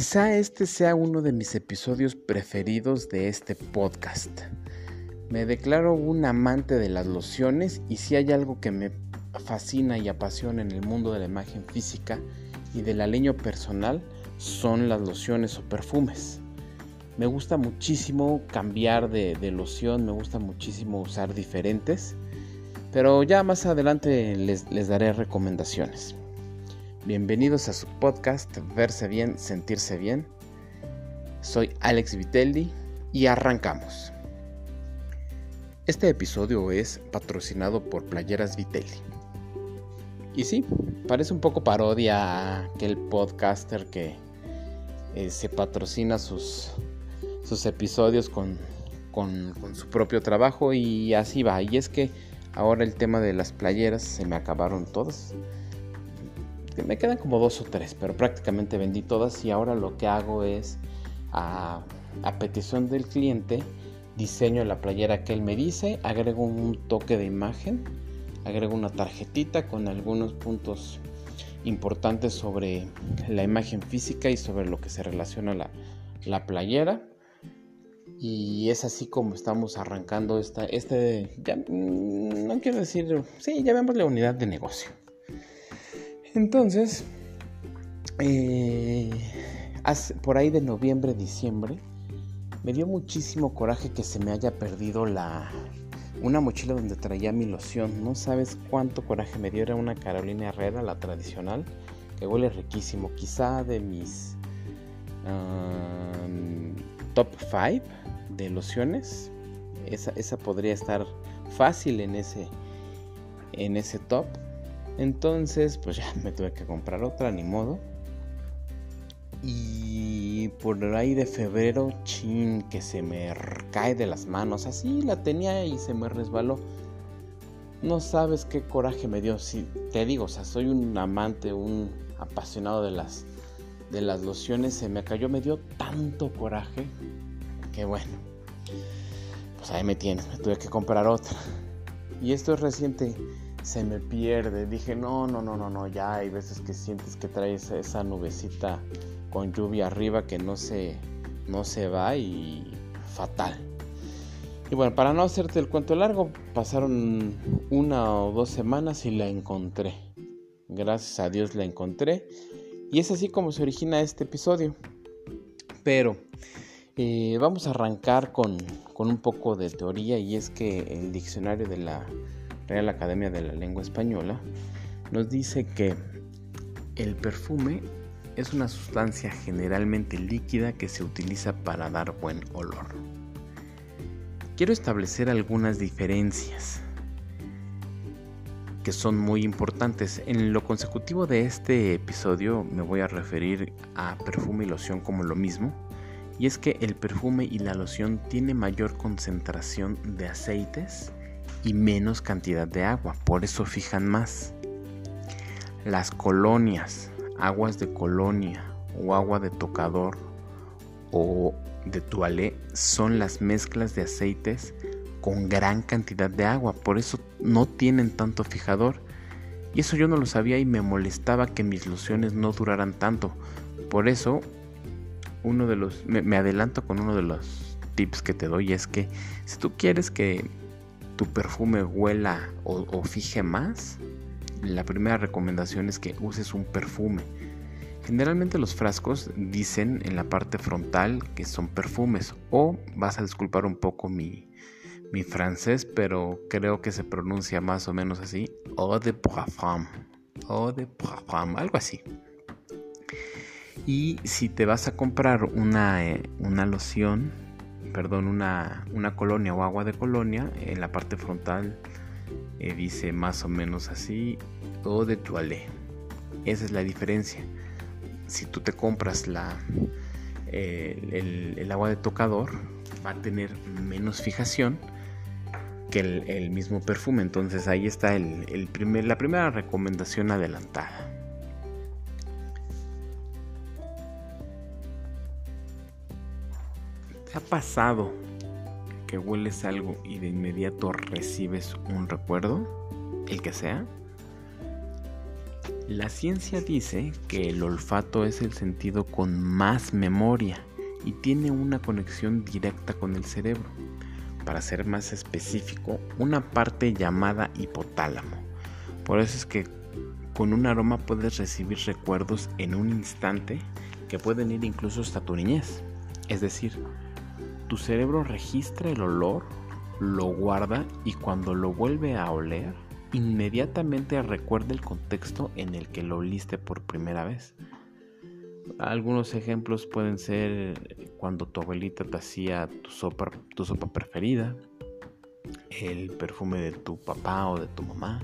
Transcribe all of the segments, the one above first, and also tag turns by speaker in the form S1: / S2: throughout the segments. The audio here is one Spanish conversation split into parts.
S1: Quizá este sea uno de mis episodios preferidos de este podcast. Me declaro un amante de las lociones y si hay algo que me fascina y apasiona en el mundo de la imagen física y del aleño personal son las lociones o perfumes. Me gusta muchísimo cambiar de, loción, me gusta muchísimo usar diferentes, pero ya más adelante les daré recomendaciones. Bienvenidos a su podcast Verse Bien, Sentirse Bien. Soy Alex Vitelli y arrancamos. Este episodio es patrocinado por Playeras Vitelli. Y sí, parece un poco parodia a aquel podcaster que eh, se patrocina sus, sus episodios con, con, con su propio trabajo y así va. Y es que ahora el tema de las playeras se me acabaron todas me quedan como dos o tres, pero prácticamente vendí todas y ahora lo que hago es a, petición del cliente diseño la playera que él me dice, agrego un toque de imagen, agrego una tarjetita con algunos puntos importantes sobre la imagen física y sobre lo que se relaciona la, la playera. Y es así como estamos arrancando esta, este, mm, no quiero decir, sí, ya vemos la unidad de negocio. Entonces, eh, por ahí de noviembre, diciembre, me dio muchísimo coraje que se me haya perdido la una mochila donde traía mi loción. No sabes cuánto coraje me dio. Era una Carolina Herrera, la tradicional, que huele riquísimo. Quizá de mis top 5 de lociones. Esa, esa podría estar fácil en ese, en ese top. Entonces, pues ya me tuve que comprar otra, ni modo. Y por ahí de febrero, chin, que se me cae de las manos. Así la tenía y se me resbaló. No sabes qué coraje me dio. Si te digo, o sea, soy un amante, un apasionado de las de las lociones. Se me cayó, me dio tanto coraje que bueno. Pues ahí me tienes, me tuve que comprar otra. Y esto es reciente se me pierde. Dije, no, no, no, no, no, ya hay veces que sientes que traes esa nubecita con lluvia arriba que no se, no se va y fatal. Y bueno, para no hacerte el cuento largo, pasaron una o dos semanas y la encontré. Gracias a Dios la encontré. Y es así como se origina este episodio. Pero eh, vamos a arrancar con, con un poco de teoría y es que el diccionario de la Real Academia de la Lengua Española, nos dice que el perfume es una sustancia generalmente líquida que se utiliza para dar buen olor. Quiero establecer algunas diferencias que son muy importantes. En lo consecutivo de este episodio me voy a referir a perfume y loción como lo mismo. Y es que el perfume y la loción tienen mayor concentración de aceites y menos cantidad de agua, por eso fijan más. Las colonias, aguas de colonia o agua de tocador o de toalé son las mezclas de aceites con gran cantidad de agua, por eso no tienen tanto fijador. Y eso yo no lo sabía y me molestaba que mis lociones no duraran tanto. Por eso, uno de los. Me, me adelanto con uno de los tips que te doy: es que si tú quieres que tu perfume huela o, fije más, la primera recomendación es que uses un perfume. Generalmente los frascos dicen en la parte frontal que son perfumes o vas a disculpar un poco mi, mi francés, pero creo que se pronuncia más o menos así, eau de parfum, eau de parfum, algo así. Y si te vas a comprar una, eh, una loción, perdón, una, colonia o agua de colonia, en la parte frontal eh, dice más o menos así, o de toilette. Esa es la diferencia. Si tú te compras la, el, agua de tocador, va a tener menos fijación que el, mismo perfume. Entonces ahí está el primer, la primera recomendación adelantada. Pasado que hueles algo y de inmediato recibes un recuerdo? El que sea. La ciencia dice que el olfato es el sentido con más memoria y tiene una conexión directa con el cerebro. Para ser más específico, una parte llamada hipotálamo. Por eso es que con un aroma puedes recibir recuerdos en un instante que pueden ir incluso hasta tu niñez. Es decir, tu cerebro registra el olor, lo guarda y cuando lo vuelve a oler, inmediatamente recuerda el contexto en el que lo oliste por primera vez. Algunos ejemplos pueden ser cuando tu abuelita te hacía tu sopa, tu sopa preferida, el perfume de tu papá o de tu mamá,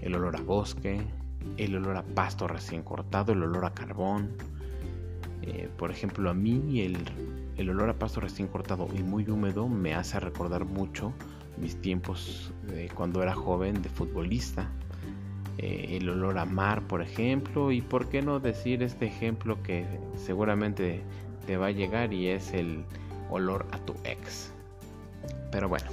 S1: el olor a bosque, el olor a pasto recién cortado, el olor a carbón. Eh, por ejemplo, a mí el, olor a pasto recién cortado y muy húmedo me hace recordar mucho mis tiempos de cuando era joven de futbolista. Eh, el olor a mar, por ejemplo, y por qué no decir este ejemplo que seguramente te va a llegar y es el olor a tu ex. Pero bueno,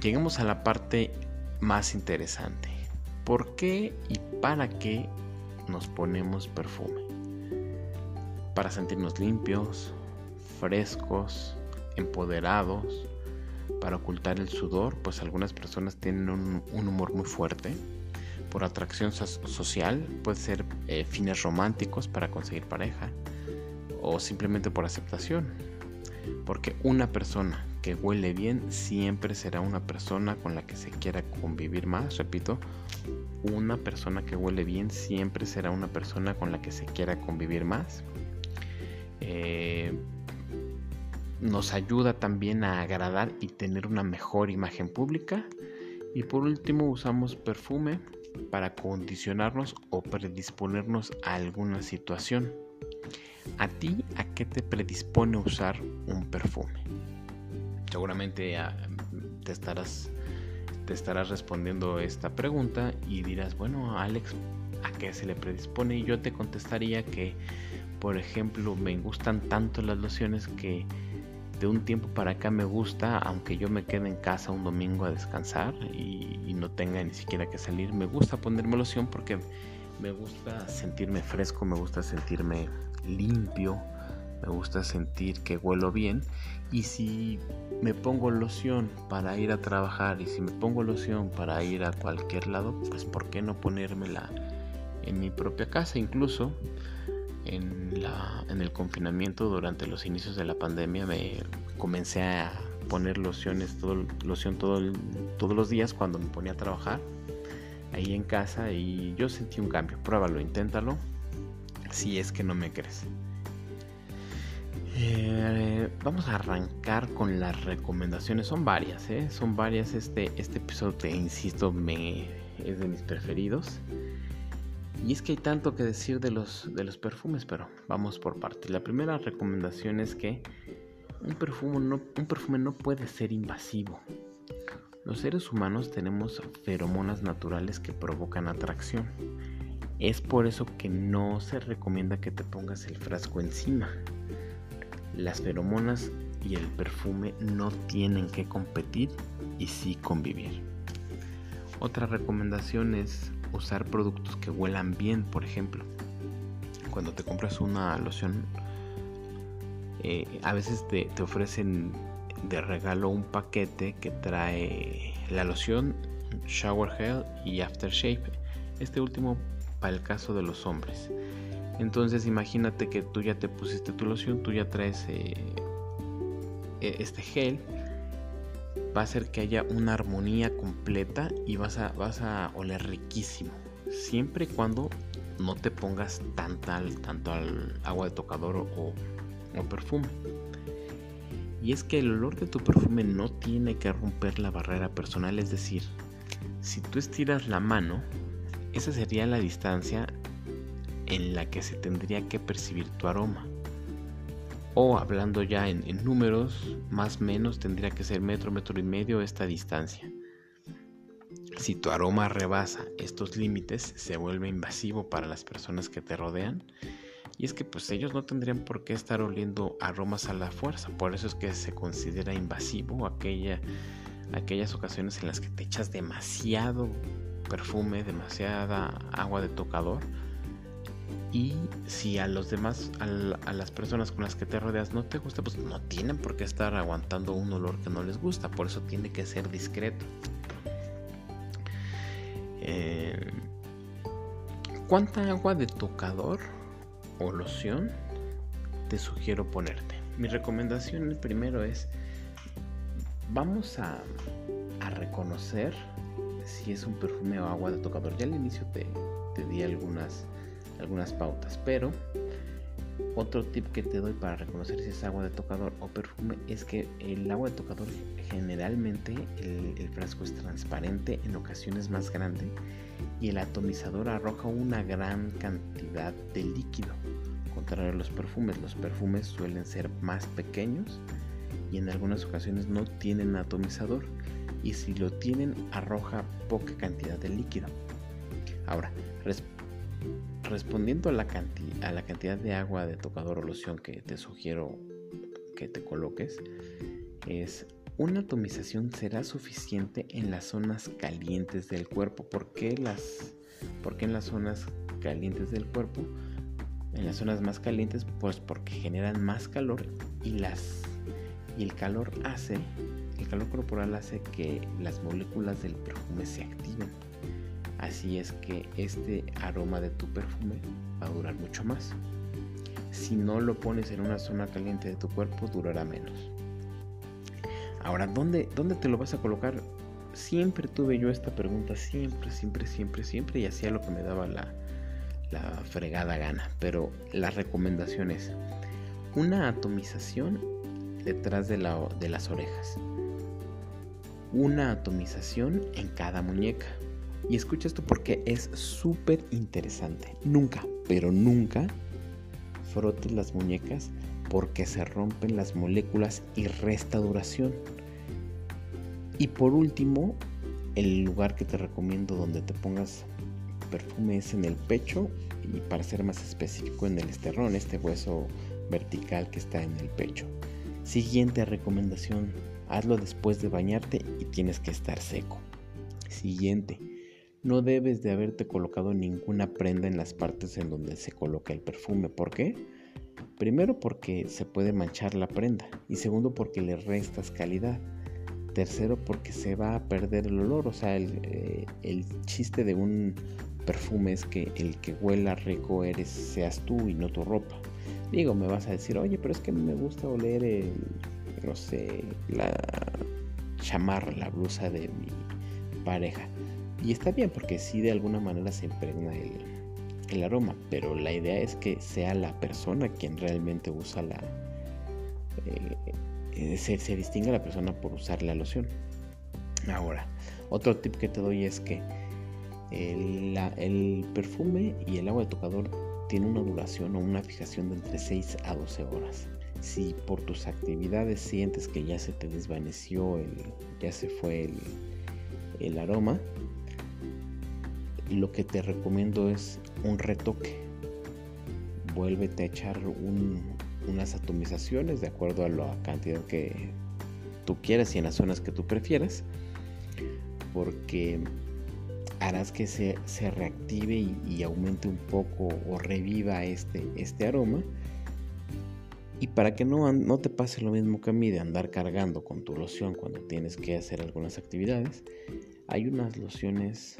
S1: lleguemos a la parte más interesante. ¿Por qué y para qué nos ponemos perfume? Para sentirnos limpios, frescos, empoderados, para ocultar el sudor, pues algunas personas tienen un, humor muy fuerte. Por atracción social, puede ser eh, fines románticos para conseguir pareja o simplemente por aceptación. Porque una persona que huele bien siempre será una persona con la que se quiera convivir más. Repito, una persona que huele bien siempre será una persona con la que se quiera convivir más. Eh, nos ayuda también a agradar y tener una mejor imagen pública. Y por último usamos perfume para condicionarnos o predisponernos a alguna situación. ¿A ti a qué te predispone usar un perfume? Seguramente ah, te estarás, te estarás respondiendo esta pregunta y dirás, bueno, Alex, ¿a qué se le predispone? Y yo te contestaría que, por ejemplo, me gustan tanto las lociones que de un tiempo para acá me gusta, aunque yo me quede en casa un domingo a descansar y, no tenga ni siquiera que salir, me gusta ponerme loción porque me gusta sentirme fresco, me gusta sentirme limpio, me gusta sentir que huelo bien y si me pongo loción para ir a trabajar y si me pongo loción para ir a cualquier lado, pues ¿por qué no ponérmela en mi propia casa incluso? En, el confinamiento durante los inicios de la pandemia me comencé a poner lociones todo, loción todo, todos los días cuando me ponía a trabajar ahí en casa y yo sentí un cambio. Pruébalo, inténtalo si es que no me crees. Eh, vamos a arrancar con las recomendaciones. Son varias, ¿eh? son varias. Este, este episodio, te insisto, me, es de mis preferidos. Y es que hay tanto que decir de los, de los perfumes, pero vamos por partes. La primera recomendación es que un perfume, no, un perfume no puede ser invasivo. Los seres humanos tenemos feromonas naturales que provocan atracción. Es por eso que no se recomienda que te pongas el frasco encima. Las feromonas y el perfume no tienen que competir y sí convivir. Otra recomendación es usar productos que huelan bien, por ejemplo. Cuando te compras una loción, eh, a veces te, ofrecen de regalo un paquete que trae la loción, shower gel y aftershave. Este último para el caso de los hombres. Entonces imagínate que tú ya te pusiste tu loción, tú ya traes eh, e, este gel va a hacer que haya una armonía completa y vas a, vas a oler riquísimo. Siempre y cuando no te pongas tanto al, tanto al agua de tocador o, o perfume. Y es que el olor de tu perfume no tiene que romper la barrera personal, es decir, si tú estiras la mano, esa sería la distancia en la que se tendría que percibir tu aroma o hablando ya en, números, más o menos tendría que ser metro, metro y medio esta distancia. Si tu aroma rebasa estos límites, se vuelve invasivo para las personas que te rodean. Y es que pues ellos no tendrían por qué estar oliendo aromas a la fuerza. Por eso es que se considera invasivo aquella, aquellas ocasiones en las que te echas demasiado perfume, demasiada agua de tocador. Y si a los demás, a, las personas con las que te rodeas no te gusta, pues no tienen por qué estar aguantando un olor que no les gusta. Por eso tiene que ser discreto. Eh, ¿Cuánta agua de tocador o loción te sugiero ponerte? Mi recomendación primero es, vamos a, reconocer si es un perfume o agua de tocador. Ya al inicio te di algunas, algunas pautas, pero otro tip que te doy para reconocer si es agua de tocador o perfume es que el agua de tocador generalmente el, el, frasco es transparente, en ocasiones más grande, y el atomizador arroja una gran cantidad de líquido. Contrario a los perfumes, los perfumes suelen ser más pequeños y en algunas ocasiones no tienen atomizador y si lo tienen arroja poca cantidad de líquido. Ahora, respondiendo a la, cantidad de agua de tocador o loción que te sugiero que te coloques, es una atomización será suficiente en las zonas calientes del cuerpo. ¿Por qué, las, ¿Por en las zonas calientes del cuerpo? En las zonas más calientes, pues porque generan más calor y las y el calor hace el calor corporal hace que las moléculas del perfume se activen. Así es que este aroma de tu perfume va a durar mucho más. Si no lo pones en una zona caliente de tu cuerpo, durará menos. Ahora, ¿dónde, dónde te lo vas a colocar? Siempre tuve yo esta pregunta, siempre, siempre, siempre, siempre, y hacía lo que me daba la, la fregada gana. Pero la recomendación es una atomización detrás de, la, de las orejas una atomización en cada muñeca. Y escucha esto porque es súper interesante. Nunca, pero nunca frotes las muñecas porque se rompen las moléculas y resta duración. Y por último, el lugar que te recomiendo donde te pongas perfume es en el pecho y para ser más específico en el esterrón, este hueso vertical que está en el pecho. Siguiente recomendación, Hazlo después de bañarte y tienes que estar seco. Siguiente. No debes de haberte colocado ninguna prenda en las partes en donde se coloca el perfume. ¿Por qué? Primero porque se puede manchar la prenda y segundo porque le restas calidad. Tercero porque se va a perder el olor. O sea, el, eh, chiste de un perfume es que el que huela rico seas tú y no tu ropa. Digo, me vas a decir, oye, pero es que me gusta oler el no sé, la chamarra, la blusa de mi pareja. Y está bien porque sí de alguna manera se impregna el, aroma, pero la idea es que sea la persona quien realmente usa la... Eh, eh, se, se distingue la persona por usar la loción. Ahora, otro tip que te doy es que el, el perfume y el agua de tocador tiene una duración o una fijación de entre 6 a 12 horas si por tus actividades sientes que ya se te desvaneció, el, ya se fue el, aroma, lo que te recomiendo es un retoque. Vuélvete a echar unas atomizaciones de acuerdo a la cantidad que tú quieras y en las zonas que tú prefieras, porque harás que se, reactive y, y, aumente un poco o reviva este, este aroma y para que no, no te pase lo mismo que a mí de andar cargando con tu loción cuando tienes que hacer algunas actividades, hay unas lociones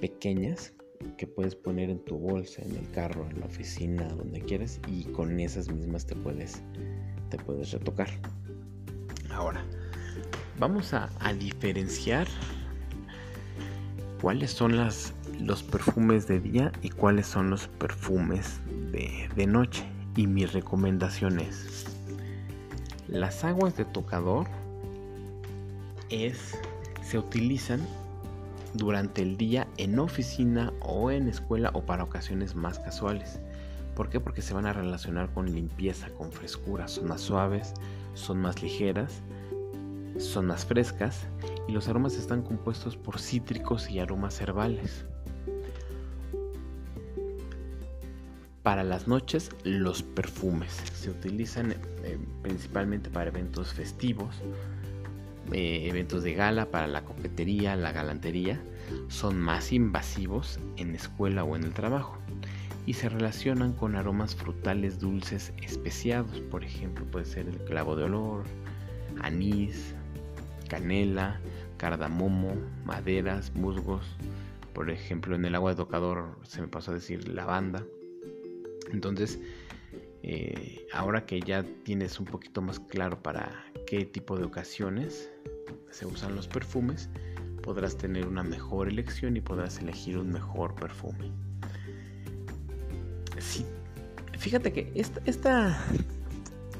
S1: pequeñas que puedes poner en tu bolsa, en el carro, en la oficina, donde quieras y con esas mismas te puedes, te puedes retocar. Ahora, vamos a, diferenciar cuáles son las, los perfumes de día y cuáles son los perfumes de, de noche y mi recomendación es las aguas de tocador es se utilizan durante el día en oficina o en escuela o para ocasiones más casuales. ¿Por qué? Porque se van a relacionar con limpieza, con frescura, son más suaves, son más ligeras, son más frescas y los aromas están compuestos por cítricos y aromas herbales. Para las noches, los perfumes se utilizan eh, principalmente para eventos festivos, eh, eventos de gala para la coquetería, la galantería, son más invasivos en escuela o en el trabajo y se relacionan con aromas frutales dulces especiados, por ejemplo puede ser el clavo de olor, anís, canela, cardamomo, maderas, musgos, por ejemplo en el agua de tocador se me pasó a decir lavanda. Entonces, eh, ahora que ya tienes un poquito más claro para qué tipo de ocasiones se usan los perfumes, podrás tener una mejor elección y podrás elegir un mejor perfume. Sí, fíjate que esta,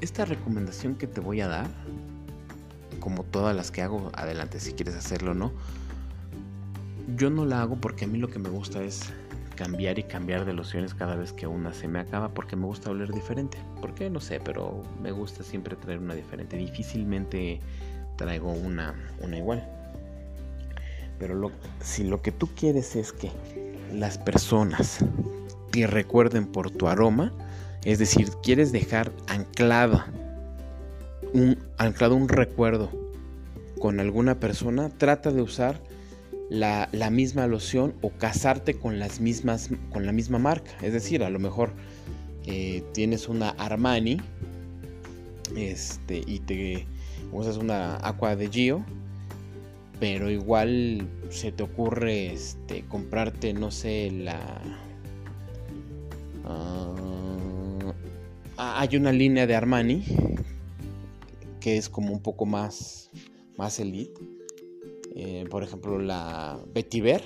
S1: esta, recomendación que te voy a dar, como todas las que hago, adelante si quieres hacerlo o no, yo no la hago porque a mí lo que me gusta es cambiar y cambiar de lociones cada vez que una se me acaba porque me gusta oler diferente. ¿Por qué? No sé, pero me gusta siempre traer una diferente. Difícilmente traigo una, una igual. Pero si lo que tú quieres es que las personas te recuerden por tu aroma, es decir, quieres dejar anclada un, anclado un recuerdo con alguna persona, trata de usar la, misma loción o casarte con las mismas con la misma marca. Es decir, a lo mejor eh, tienes una Armani este, y te usas una Aqua de Gio pero igual se te ocurre este, comprarte, no sé, la... Ah, hay una línea de Armani que es como un poco más, más elite. Eh, por ejemplo, la Vetiver.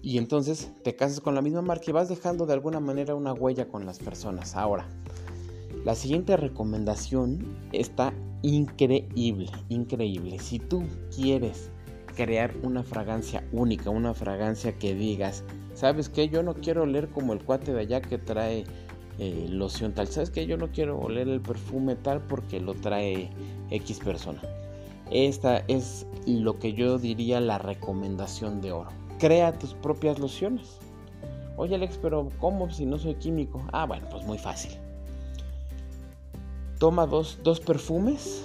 S1: Y entonces te casas con la misma marca y vas dejando de alguna manera una huella con las personas. Ahora, la siguiente recomendación está increíble, increíble. Si tú quieres crear una fragancia única, una fragancia que digas, ¿sabes qué? Yo no quiero oler como el cuate de allá que trae eh, loción tal. ¿Sabes qué? Yo no quiero oler el perfume tal porque lo trae X persona. Esta es lo que yo diría la recomendación de oro. Crea tus propias lociones. Oye Alex, pero ¿cómo si no soy químico? Ah, bueno, pues muy fácil toma dos, perfumes,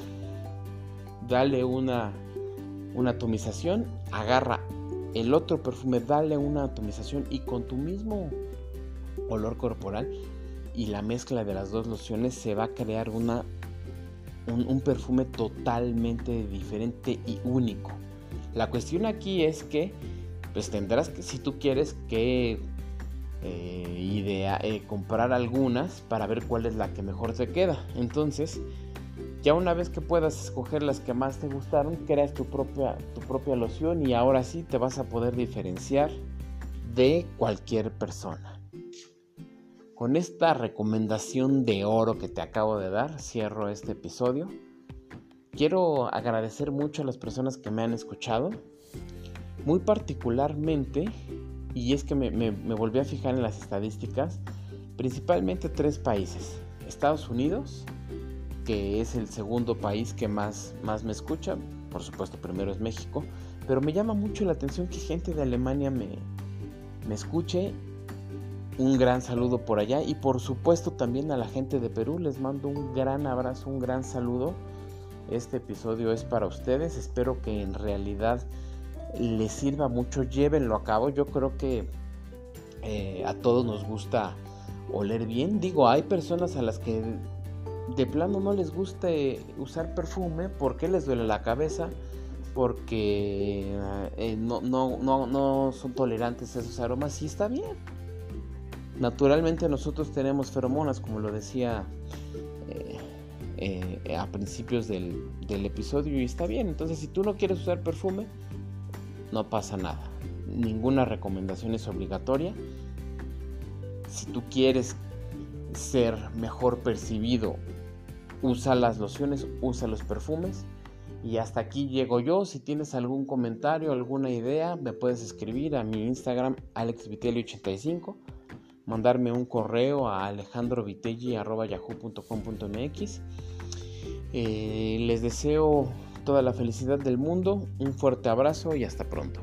S1: dale una, una atomización, agarra el otro perfume, dale una atomización y con tu mismo olor corporal y la mezcla de las dos lociones se va a crear una, un, perfume totalmente diferente y único. La cuestión aquí es que pues tendrás que si tú quieres que eh, idea, eh, comprar algunas para ver cuál es la que mejor se queda. Entonces, ya una vez que puedas escoger las que más te gustaron, creas tu propia, tu propia loción y ahora sí te vas a poder diferenciar de cualquier persona. Con esta recomendación de oro que te acabo de dar, cierro este episodio. Quiero agradecer mucho a las personas que me han escuchado, muy particularmente y es que me, volví a fijar en las estadísticas, principalmente tres países. Estados Unidos, que es el segundo país que más, más me escucha, por supuesto primero es México, pero me llama mucho la atención que gente de Alemania me, me escuche. Un gran saludo por allá y por supuesto también a la gente de Perú les mando un gran abrazo, un gran saludo. Este episodio es para ustedes, espero que en realidad les sirva mucho, llévenlo a cabo. Yo creo que eh, a todos nos gusta oler bien. Digo, hay personas a las que de plano no les gusta usar perfume porque les duele la cabeza, porque eh, no, no, no, no son tolerantes a esos aromas y está bien. Naturalmente nosotros tenemos feromonas, como lo decía eh, a principios del, del episodio, y está bien. Entonces, si tú no quieres usar perfume, no pasa nada. Ninguna recomendación es obligatoria. Si tú quieres ser mejor percibido, usa las lociones, usa los perfumes. Y hasta aquí llego yo. Si tienes algún comentario, alguna idea, me puedes escribir a mi Instagram alexvitelli85, mandarme un correo a alejandrovitelli.yahoo.com.mx. Eh, les deseo toda la felicidad del mundo, un fuerte abrazo y hasta pronto.